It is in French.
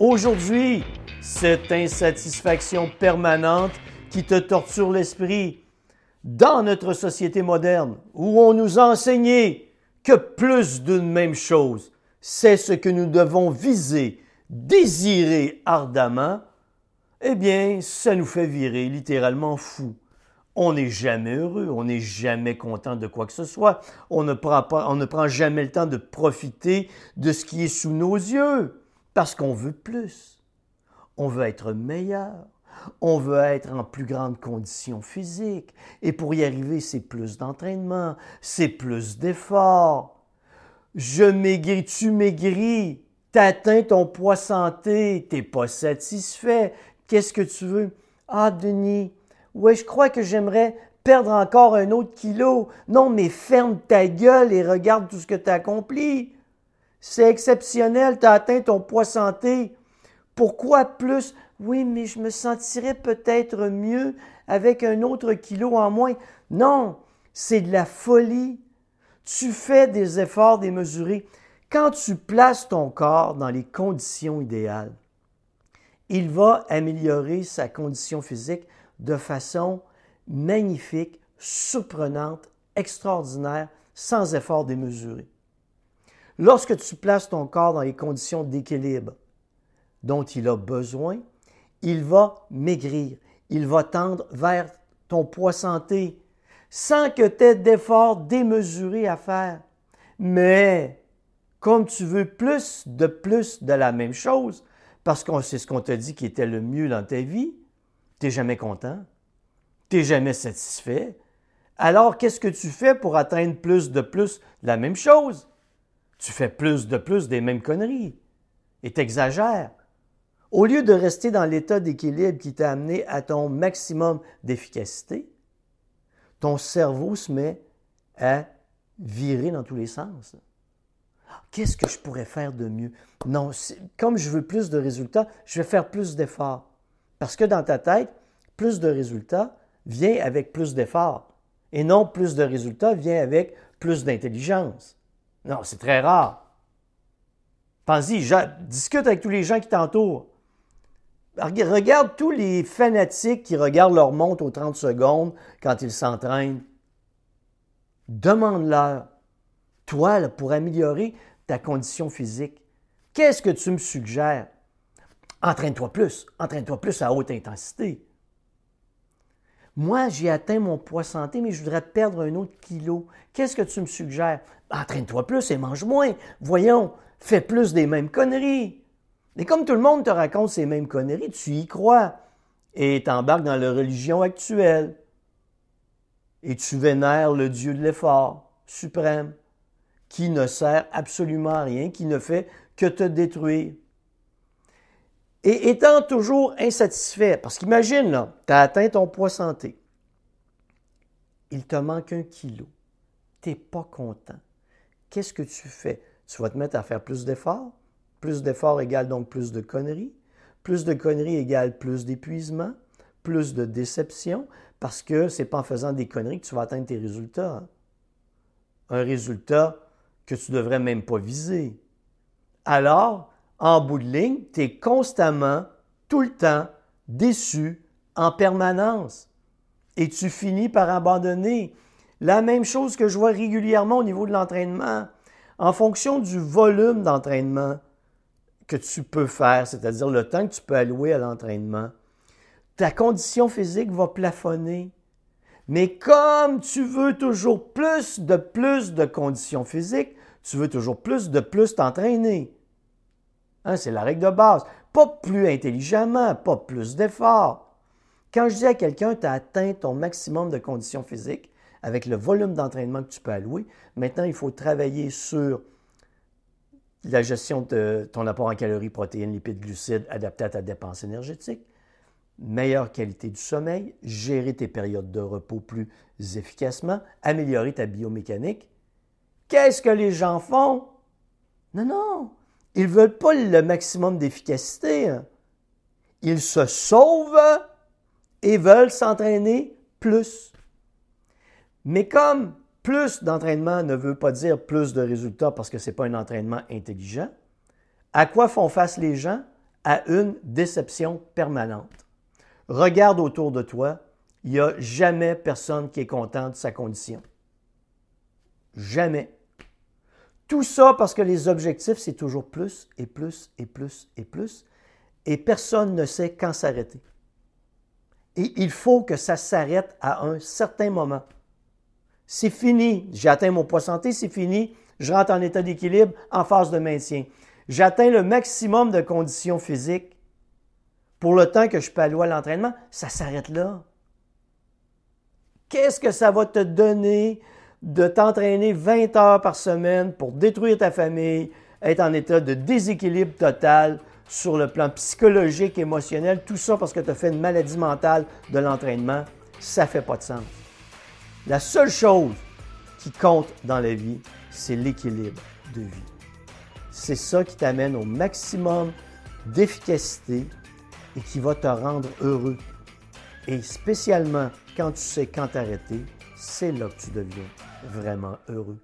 Aujourd'hui, cette insatisfaction permanente qui te torture l'esprit, dans notre société moderne, où on nous a enseigné que plus d'une même chose, c'est ce que nous devons viser, désirer ardemment, eh bien, ça nous fait virer littéralement fou. On n'est jamais heureux, on n'est jamais content de quoi que ce soit, on ne, prend on ne prend jamais le temps de profiter de ce qui est sous nos yeux, parce qu'on veut plus. On veut être meilleur, on veut être en plus grande condition physique, et pour y arriver, c'est plus d'entraînement, c'est plus d'efforts. Je maigris, tu maigris, t'atteins ton poids santé, t'es pas satisfait, qu'est-ce que tu veux? Ah, Denis, ouais, je crois que j'aimerais perdre encore un autre kilo. Non, mais ferme ta gueule et regarde tout ce que tu as accompli. C'est exceptionnel, tu as atteint ton poids santé. Pourquoi plus? Oui, mais je me sentirais peut-être mieux avec un autre kilo en moins. Non, c'est de la folie. Tu fais des efforts démesurés. Quand tu places ton corps dans les conditions idéales, il va améliorer sa condition physique de façon magnifique, surprenante, extraordinaire, sans effort démesuré. Lorsque tu places ton corps dans les conditions d'équilibre dont il a besoin, il va maigrir, il va tendre vers ton poids santé, sans que tu aies d'efforts démesurés à faire. Mais, comme tu veux plus de plus de la même chose, parce que c'est ce qu'on t'a dit qui était le mieux dans ta vie, tu n'es jamais content, tu n'es jamais satisfait. Alors, qu'est-ce que tu fais pour atteindre plus de plus la même chose? Tu fais plus de plus des mêmes conneries et t'exagères. Au lieu de rester dans l'état d'équilibre qui t'a amené à ton maximum d'efficacité, ton cerveau se met à virer dans tous les sens. Qu'est-ce que je pourrais faire de mieux? Non, comme je veux plus de résultats, je vais faire plus d'efforts. Parce que dans ta tête, plus de résultats vient avec plus d'efforts. Et non, plus de résultats vient avec plus d'intelligence. Non, c'est très rare. Pense-y, discute avec tous les gens qui t'entourent. Regarde tous les fanatiques qui regardent leur montre aux 30 secondes quand ils s'entraînent. Demande-leur, toi, pour améliorer ta condition physique, qu'est-ce que tu me suggères? Entraîne-toi plus, entraîne-toi plus à haute intensité. Moi, j'ai atteint mon poids santé, mais je voudrais perdre un autre kilo. Qu'est-ce que tu me suggères? Entraîne-toi plus et mange moins. Voyons, fais plus des mêmes conneries. Et comme tout le monde te raconte ces mêmes conneries, tu y crois et t'embarques dans la religion actuelle. Et tu vénères le Dieu de l'effort suprême, qui ne sert absolument à rien, qui ne fait que te détruire. Et étant toujours insatisfait, parce qu'imagine, là, tu as atteint ton poids santé, il te manque un kilo, tu n'es pas content. Qu'est-ce que tu fais? Tu vas te mettre à faire plus d'efforts? Plus d'efforts égale donc plus de conneries. Plus de conneries égale plus d'épuisement, plus de déception, parce que c'est pas en faisant des conneries que tu vas atteindre tes résultats. Hein. Un résultat que tu devrais même pas viser. Alors, en bout de ligne, tu es constamment, tout le temps, déçu en permanence. Et tu finis par abandonner. La même chose que je vois régulièrement au niveau de l'entraînement. En fonction du volume d'entraînement, que tu peux faire, c'est-à-dire le temps que tu peux allouer à l'entraînement, ta condition physique va plafonner. Mais comme tu veux toujours plus de plus de conditions physiques, tu veux toujours plus de plus t'entraîner. Hein, c'est la règle de base. Pas plus intelligemment, pas plus d'efforts. Quand je dis à quelqu'un, tu as atteint ton maximum de conditions physiques avec le volume d'entraînement que tu peux allouer, maintenant il faut travailler sur la gestion de ton apport en calories, protéines, lipides, glucides adapté à ta dépense énergétique, meilleure qualité du sommeil, gérer tes périodes de repos plus efficacement, améliorer ta biomécanique. Qu'est-ce que les gens font? Non, non, ils ne veulent pas le maximum d'efficacité. Hein. Ils se sauvent et veulent s'entraîner plus. Mais comme plus d'entraînement ne veut pas dire plus de résultats parce que ce n'est pas un entraînement intelligent. À quoi font face les gens? à une déception permanente. Regarde autour de toi, il n'y a jamais personne qui est content de sa condition. Jamais. Tout ça parce que les objectifs, c'est toujours plus et plus et plus et plus, et personne ne sait quand s'arrêter. Et il faut que ça s'arrête à un certain moment. C'est fini. J'ai atteint mon poids santé, c'est fini. Je rentre en état d'équilibre, en phase de maintien. J'atteins le maximum de conditions physiques pour le temps que je peux aller à l'entraînement. Ça s'arrête là. Qu'est-ce que ça va te donner de t'entraîner 20 heures par semaine pour détruire ta famille, être en état de déséquilibre total, sur le plan psychologique, émotionnel, tout ça parce que tu as fait une maladie mentale de l'entraînement, ça fait pas de sens. La seule chose qui compte dans la vie, c'est l'équilibre de vie. C'est ça qui t'amène au maximum d'efficacité et qui va te rendre heureux. Et spécialement quand tu sais quand t'arrêter, c'est là que tu deviens vraiment heureux.